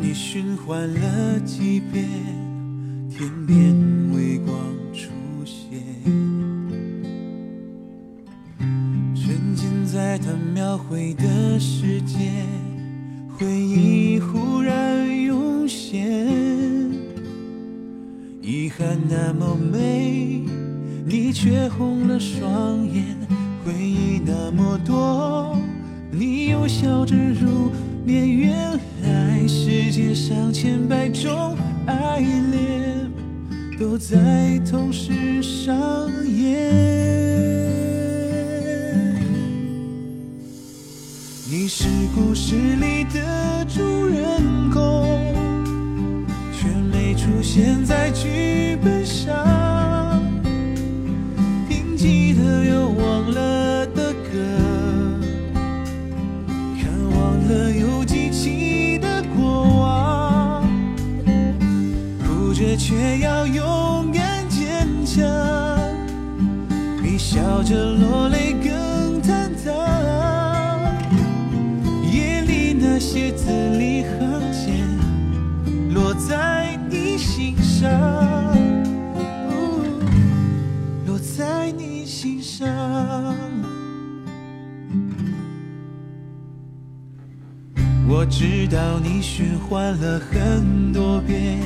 你循环了几遍，天边微光出现，沉浸在他描绘的世界，回忆忽然涌现，遗憾那么美，你却红了双眼，回忆那么多，你又笑着入眠，原世界上千百种爱恋都在同时上演。你是故事里的主人公，却没出现在剧本上。听记得有我却要勇敢坚强，比笑着落泪更坦荡。夜里那些字里行间，落在你心上，落在你心上。我知道你循环了很多遍，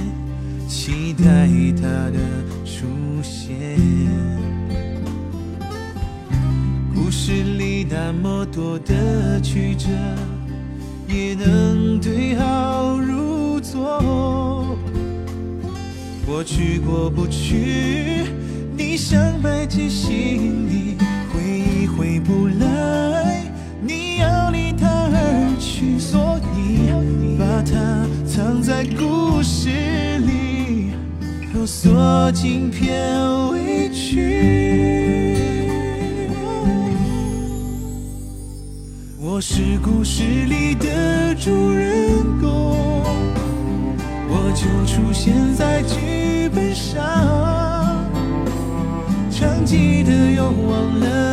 期待他的出现。故事里那么多的曲折，也能对号入座。过去过不去，你想埋进心里，回忆回不来，你要离他而去，所以把它藏在故事，都锁进片尾曲。我是故事里的主人公，我就出现在剧本上，唱记得又忘了